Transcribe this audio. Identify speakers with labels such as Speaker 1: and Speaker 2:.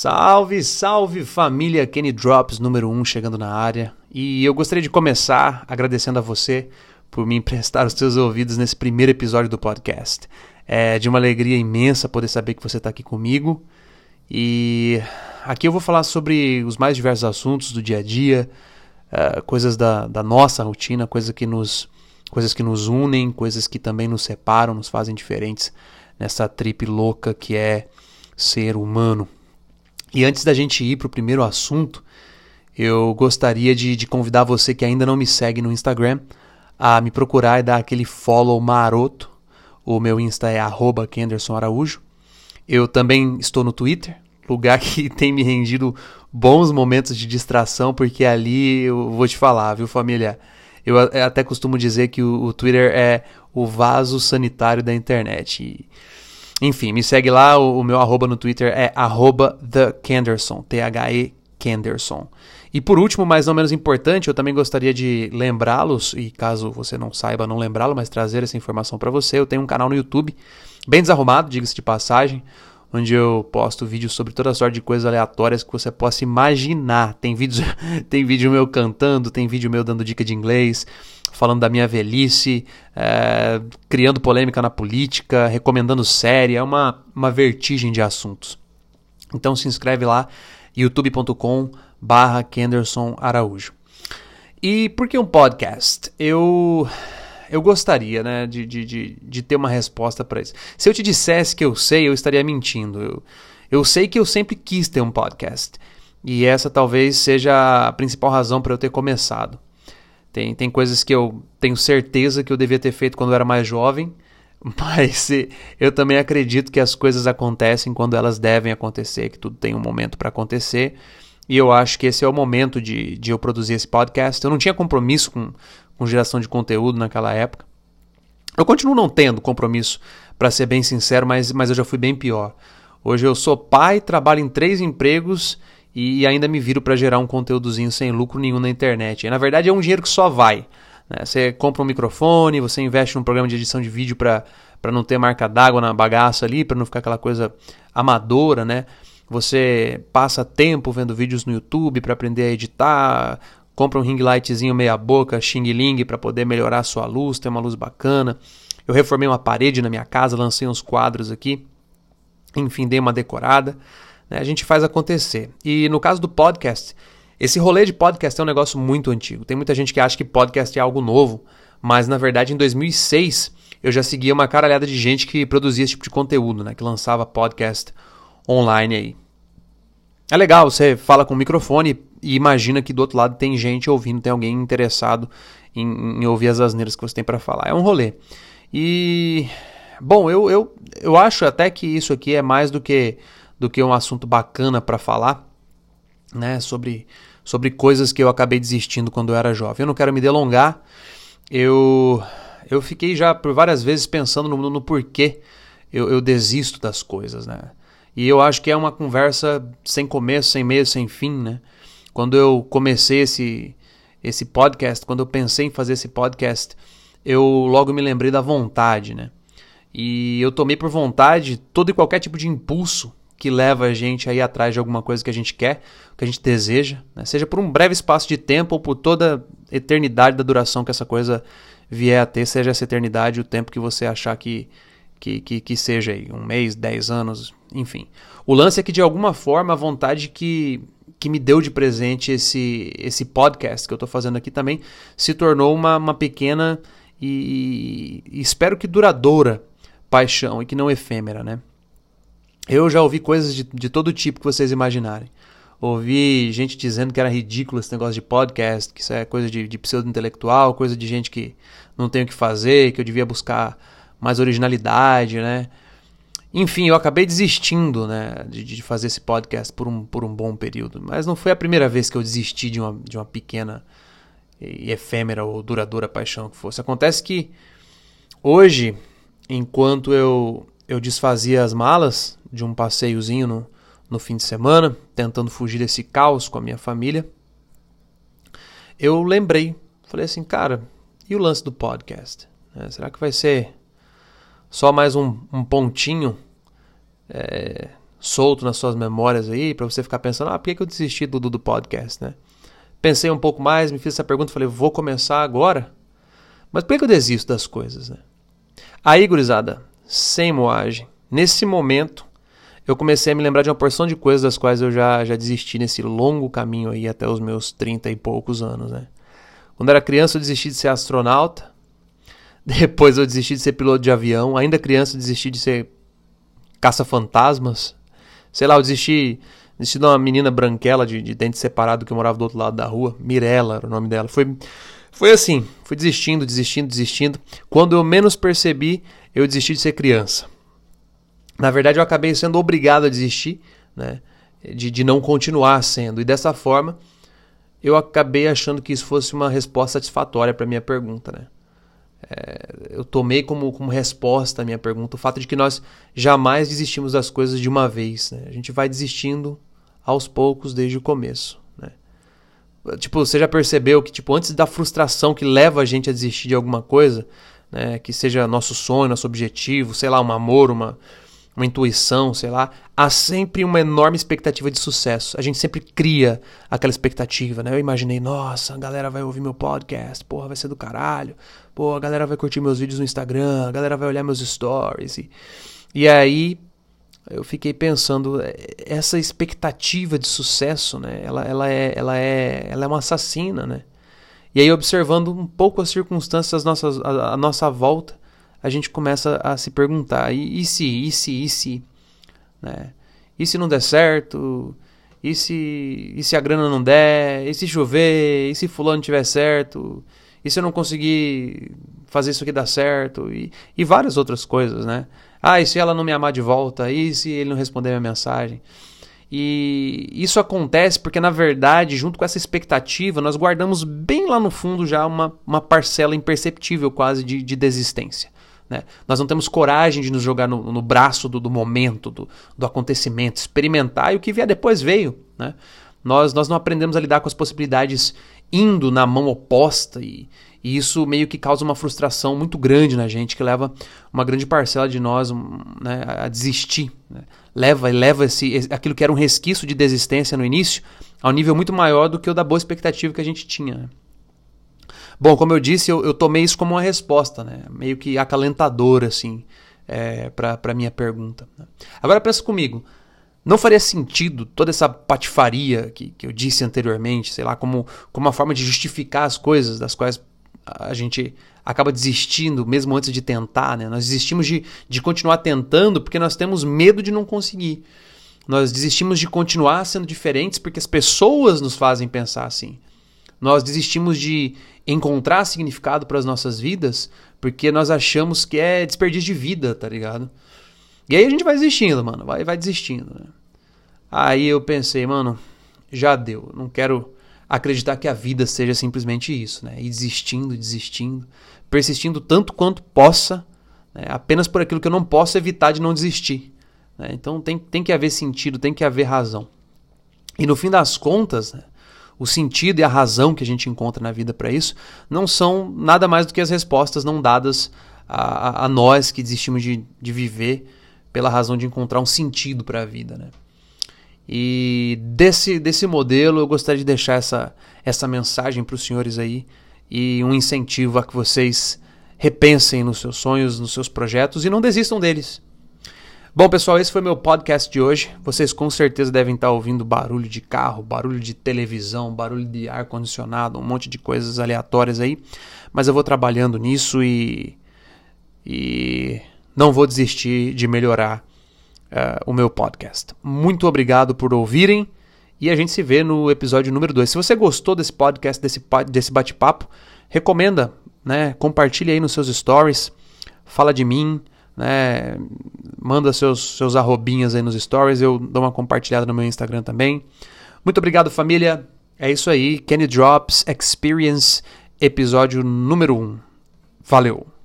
Speaker 1: Salve, salve família Kenny Drops número 1 um, chegando na área. E eu gostaria de começar agradecendo a você por me emprestar os seus ouvidos nesse primeiro episódio do podcast. É de uma alegria imensa poder saber que você está aqui comigo. E aqui eu vou falar sobre os mais diversos assuntos do dia a dia, uh, coisas da, da nossa rotina, coisas que, nos, coisas que nos unem, coisas que também nos separam, nos fazem diferentes nessa trip louca que é ser humano. E antes da gente ir para o primeiro assunto, eu gostaria de, de, convidar você que ainda não me segue no Instagram a me procurar e dar aquele follow maroto. O meu Insta é @kendersonaraújo. Eu também estou no Twitter, lugar que tem me rendido bons momentos de distração, porque ali eu vou te falar, viu, família? Eu até costumo dizer que o, o Twitter é o vaso sanitário da internet. E, enfim, me segue lá, o, o meu arroba no Twitter é arroba TheKenderson, T-H-E Kenderson. E por último, mas não menos importante, eu também gostaria de lembrá-los, e caso você não saiba, não lembrá-lo, mas trazer essa informação para você, eu tenho um canal no YouTube, bem desarrumado, diga-se de passagem, onde eu posto vídeos sobre toda sorte de coisas aleatórias que você possa imaginar. Tem vídeos, tem vídeo meu cantando, tem vídeo meu dando dica de inglês, falando da minha velhice, é, criando polêmica na política, recomendando série, é uma, uma vertigem de assuntos. Então se inscreve lá, youtube.com barra Kenderson Araújo. E por que um podcast? Eu eu gostaria né, de, de, de, de ter uma resposta para isso. Se eu te dissesse que eu sei, eu estaria mentindo. Eu, eu sei que eu sempre quis ter um podcast. E essa talvez seja a principal razão para eu ter começado. Tem, tem coisas que eu tenho certeza que eu devia ter feito quando eu era mais jovem, mas eu também acredito que as coisas acontecem quando elas devem acontecer, que tudo tem um momento para acontecer. E eu acho que esse é o momento de, de eu produzir esse podcast. Eu não tinha compromisso com, com geração de conteúdo naquela época. Eu continuo não tendo compromisso, para ser bem sincero, mas, mas eu já fui bem pior. Hoje eu sou pai, trabalho em três empregos e ainda me viro para gerar um conteúdozinho sem lucro nenhum na internet. E, na verdade é um dinheiro que só vai. Né? Você compra um microfone, você investe num programa de edição de vídeo para não ter marca d'água na bagaça ali, para não ficar aquela coisa amadora, né? Você passa tempo vendo vídeos no YouTube para aprender a editar, compra um ring lightzinho meia boca, Xing Ling para poder melhorar a sua luz, ter uma luz bacana. Eu reformei uma parede na minha casa, lancei uns quadros aqui. Enfim, dei uma decorada. Né? A gente faz acontecer. E no caso do podcast, esse rolê de podcast é um negócio muito antigo. Tem muita gente que acha que podcast é algo novo, mas na verdade em 2006 eu já seguia uma caralhada de gente que produzia esse tipo de conteúdo, né? que lançava podcast online aí. É legal, você fala com o microfone e imagina que do outro lado tem gente ouvindo, tem alguém interessado em, em ouvir as asneiras que você tem para falar. É um rolê. E, bom, eu, eu, eu acho até que isso aqui é mais do que do que um assunto bacana para falar, né, sobre, sobre coisas que eu acabei desistindo quando eu era jovem. Eu não quero me delongar, eu, eu fiquei já por várias vezes pensando no, no porquê eu, eu desisto das coisas, né. E eu acho que é uma conversa sem começo, sem meio, sem fim, né. Quando eu comecei esse, esse podcast, quando eu pensei em fazer esse podcast, eu logo me lembrei da vontade, né? E eu tomei por vontade todo e qualquer tipo de impulso que leva a gente aí atrás de alguma coisa que a gente quer, que a gente deseja, né? seja por um breve espaço de tempo ou por toda a eternidade da duração que essa coisa vier a ter, seja essa eternidade o tempo que você achar que, que, que, que seja aí, um mês, dez anos, enfim. O lance é que de alguma forma a vontade que, que me deu de presente esse, esse podcast que eu estou fazendo aqui também se tornou uma, uma pequena e, e espero que duradoura paixão e que não efêmera, né? Eu já ouvi coisas de, de todo tipo que vocês imaginarem. Ouvi gente dizendo que era ridículo esse negócio de podcast, que isso é coisa de, de pseudo-intelectual, coisa de gente que não tem o que fazer, que eu devia buscar mais originalidade, né? Enfim, eu acabei desistindo né, de, de, fazer esse podcast por um, por um bom período. Mas não foi a primeira vez que eu desisti de uma, de uma pequena e efêmera ou duradoura paixão que fosse. Acontece que hoje, enquanto eu, eu desfazia as malas de um passeiozinho no, no fim de semana, tentando fugir desse caos com a minha família, eu lembrei, falei assim, cara, e o lance do podcast? É, será que vai ser só mais um, um pontinho é, solto nas suas memórias aí, para você ficar pensando, ah, por que, que eu desisti do, do, podcast, né? Pensei um pouco mais, me fiz essa pergunta, falei, vou começar agora? Mas por que, que eu desisto das coisas, né? Aí, gurizada, sem moagem, nesse momento, eu comecei a me lembrar de uma porção de coisas das quais eu já, já desisti nesse longo caminho aí até os meus 30 e poucos anos, né? Quando era criança eu desisti de ser astronauta, depois eu desisti de ser piloto de avião, ainda criança eu desisti de ser caça-fantasmas, sei lá, eu desisti, desisti de uma menina branquela de, de dente separado que morava do outro lado da rua, Mirella era o nome dela, foi... Foi assim, fui desistindo, desistindo, desistindo. Quando eu menos percebi, eu desisti de ser criança. Na verdade, eu acabei sendo obrigado a desistir, né? De, de não continuar sendo. E dessa forma, eu acabei achando que isso fosse uma resposta satisfatória para minha pergunta, né? É, eu tomei como, como resposta a minha pergunta o fato de que nós jamais desistimos das coisas de uma vez. Né? A gente vai desistindo aos poucos desde o começo. Né? Tipo, você já percebeu que tipo, antes da frustração que leva a gente a desistir de alguma coisa, né, que seja nosso sonho, nosso objetivo, sei lá, um amor, uma, uma intuição, sei lá, há sempre uma enorme expectativa de sucesso. A gente sempre cria aquela expectativa, né? Eu imaginei, nossa, a galera vai ouvir meu podcast, porra, vai ser do caralho. Pô, a galera vai curtir meus vídeos no Instagram, a galera vai olhar meus stories. E, e aí eu fiquei pensando, é, essa expectativa de sucesso, né? Ela, ela, é, ela, é, ela é uma assassina, né? E aí, observando um pouco as circunstâncias nossas, a nossa volta, a gente começa a se perguntar: e, e se, e se, e se? Né? E se não der certo? E se, e se a grana não der? E se chover? E se fulano tiver certo? E se eu não conseguir fazer isso aqui dar certo? E, e várias outras coisas, né? Ah, e se ela não me amar de volta? E se ele não responder minha mensagem? E isso acontece porque, na verdade, junto com essa expectativa, nós guardamos bem lá no fundo já uma, uma parcela imperceptível quase de, de desistência. Né? Nós não temos coragem de nos jogar no, no braço do, do momento, do, do, acontecimento, experimentar e o que vier depois veio. Né? Nós, nós não aprendemos a lidar com as possibilidades indo na mão oposta e, e isso meio que causa uma frustração muito grande na gente, que leva uma grande parcela de nós né, a desistir. Né? Leva e leva esse, aquilo que era um resquício de desistência no início a um nível muito maior do que o da boa expectativa que a gente tinha. Né? Bom, como eu disse, eu, eu tomei isso como uma resposta, né? meio que acalentadora, assim, é, para a minha pergunta. Né? Agora pensa comigo, não faria sentido toda essa patifaria que, que eu disse anteriormente, sei lá, como, como uma forma de justificar as coisas das quais a gente acaba desistindo mesmo antes de tentar, né? Nós desistimos de, de continuar tentando porque nós temos medo de não conseguir. Nós desistimos de continuar sendo diferentes porque as pessoas nos fazem pensar assim. Nós desistimos de encontrar significado para as nossas vidas porque nós achamos que é desperdício de vida, tá ligado? E aí a gente vai desistindo, mano, vai, vai desistindo. Né? Aí eu pensei, mano, já deu, não quero acreditar que a vida seja simplesmente isso, né? E desistindo, desistindo, persistindo tanto quanto possa, né? apenas por aquilo que eu não posso evitar de não desistir. Né? Então tem, tem que haver sentido, tem que haver razão. E no fim das contas, né? o sentido e a razão que a gente encontra na vida para isso não são nada mais do que as respostas não dadas a, a nós que desistimos de, de viver pela razão de encontrar um sentido para a vida. Né? E desse, desse modelo eu gostaria de deixar essa, essa mensagem para os senhores aí e um incentivo a que vocês repensem nos seus sonhos, nos seus projetos e não desistam deles. Bom, pessoal, esse foi meu podcast de hoje. Vocês com certeza devem estar ouvindo barulho de carro, barulho de televisão, barulho de ar condicionado, um monte de coisas aleatórias aí. Mas eu vou trabalhando nisso e e não vou desistir de melhorar uh, o meu podcast. Muito obrigado por ouvirem e a gente se vê no episódio número 2. Se você gostou desse podcast, desse, desse bate-papo, recomenda, né? Compartilhe aí nos seus stories, fala de mim né? Manda seus, seus arrobinhas aí nos stories, eu dou uma compartilhada no meu Instagram também. Muito obrigado, família. É isso aí. Kenny Drops Experience, episódio número 1. Um. Valeu!